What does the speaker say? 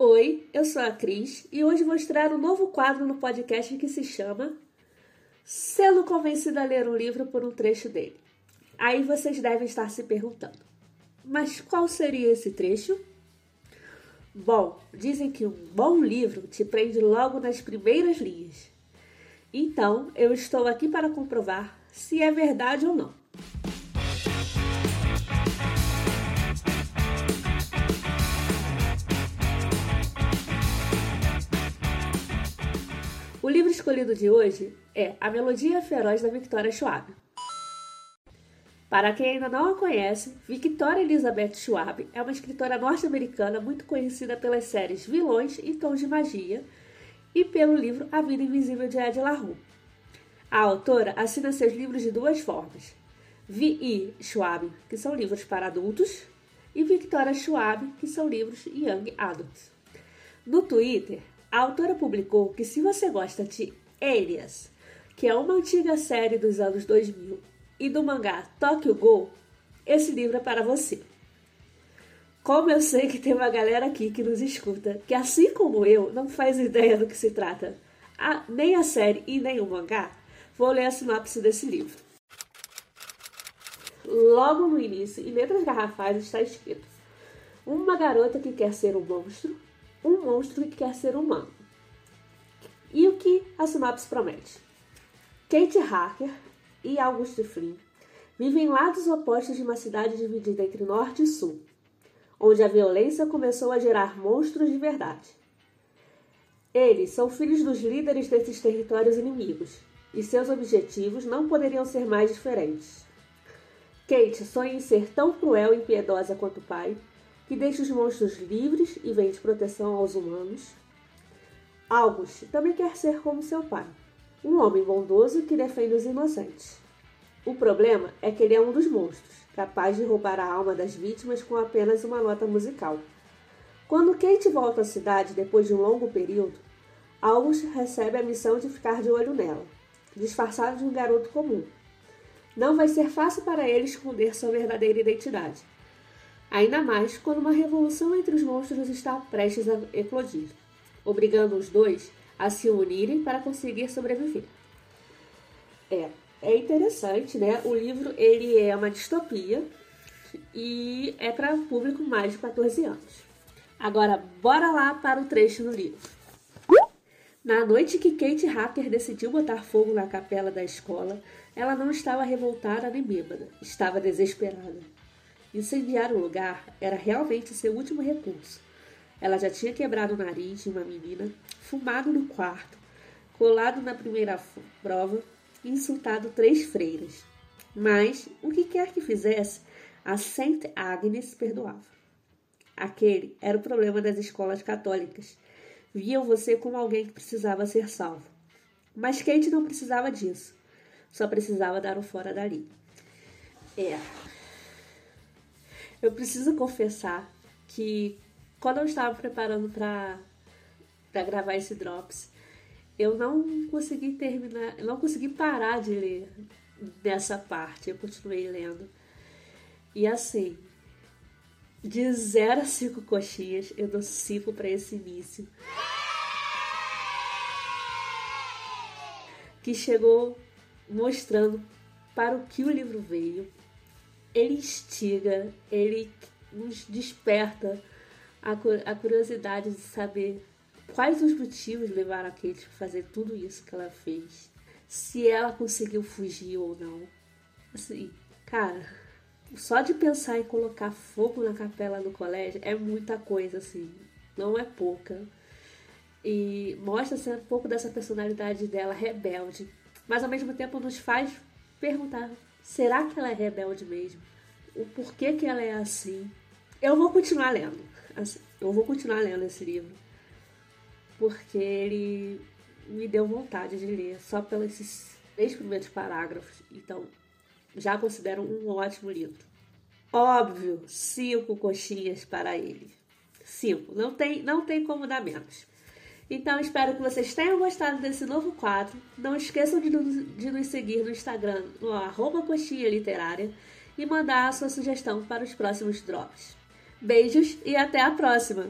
Oi, eu sou a Cris e hoje vou estrear um novo quadro no podcast que se chama Sendo Convencida a Ler um Livro por um Trecho dele. Aí vocês devem estar se perguntando, mas qual seria esse trecho? Bom, dizem que um bom livro te prende logo nas primeiras linhas. Então, eu estou aqui para comprovar se é verdade ou não. O livro escolhido de hoje é A Melodia Feroz da Victoria Schwab. Para quem ainda não a conhece, Victoria Elizabeth Schwab é uma escritora norte-americana muito conhecida pelas séries Vilões e Tons de Magia e pelo livro A Vida Invisível de Ed LaRue. A autora assina seus livros de duas formas: V.I. Schwab, que são livros para adultos, e Victoria Schwab, que são livros Young Adults. No Twitter, a autora publicou que se você gosta de Alias, que é uma antiga série dos anos 2000, e do mangá Tokyo Go, esse livro é para você. Como eu sei que tem uma galera aqui que nos escuta, que assim como eu, não faz ideia do que se trata, a, nem a série e nem o mangá, vou ler a sinopse desse livro. Logo no início, em letras garrafais, está escrito: Uma garota que quer ser um monstro um monstro que quer ser humano. E o que a sinopse promete? Kate Harker e Auguste Flynn vivem em lados opostos de uma cidade dividida entre norte e sul, onde a violência começou a gerar monstros de verdade. Eles são filhos dos líderes desses territórios inimigos, e seus objetivos não poderiam ser mais diferentes. Kate sonha em ser tão cruel e impiedosa quanto o pai, que deixa os monstros livres e vende proteção aos humanos. August também quer ser como seu pai, um homem bondoso que defende os inocentes. O problema é que ele é um dos monstros, capaz de roubar a alma das vítimas com apenas uma nota musical. Quando Kate volta à cidade depois de um longo período, August recebe a missão de ficar de olho nela, disfarçado de um garoto comum. Não vai ser fácil para ele esconder sua verdadeira identidade ainda mais quando uma revolução entre os monstros está prestes a eclodir, obrigando os dois a se unirem para conseguir sobreviver. É, é interessante, né? O livro ele é uma distopia e é para público mais de 14 anos. Agora, bora lá para o trecho do livro. Na noite que Kate Hacker decidiu botar fogo na capela da escola, ela não estava revoltada nem bêbada, estava desesperada. Incendiar o lugar era realmente seu último recurso. Ela já tinha quebrado o nariz de uma menina, fumado no quarto, colado na primeira prova e insultado três freiras. Mas, o que quer que fizesse, a Saint Agnes perdoava. Aquele era o problema das escolas católicas. Viam você como alguém que precisava ser salvo. Mas Kate não precisava disso. Só precisava dar o fora dali. É, eu preciso confessar que quando eu estava preparando para gravar esse Drops, eu não consegui terminar, eu não consegui parar de ler dessa parte. Eu continuei lendo. E assim, de 0 a 5 coxinhas, eu dou 5 para esse início. Que chegou mostrando para o que o livro veio, ele instiga, ele nos desperta a, a curiosidade de saber quais os motivos levaram a Kate a fazer tudo isso que ela fez. Se ela conseguiu fugir ou não. Assim, cara, só de pensar em colocar fogo na capela do colégio é muita coisa, assim. Não é pouca. E mostra um pouco dessa personalidade dela rebelde. Mas ao mesmo tempo nos faz perguntar Será que ela é rebelde mesmo? O porquê que ela é assim? Eu vou continuar lendo. Assim, eu vou continuar lendo esse livro. Porque ele me deu vontade de ler só pelos três primeiros parágrafos. Então, já considero um ótimo livro. Óbvio, cinco coxinhas para ele. Cinco. Não tem, não tem como dar menos. Então espero que vocês tenham gostado desse novo quadro. Não esqueçam de, de nos seguir no Instagram, no arroba coxinha literária, e mandar a sua sugestão para os próximos drops. Beijos e até a próxima!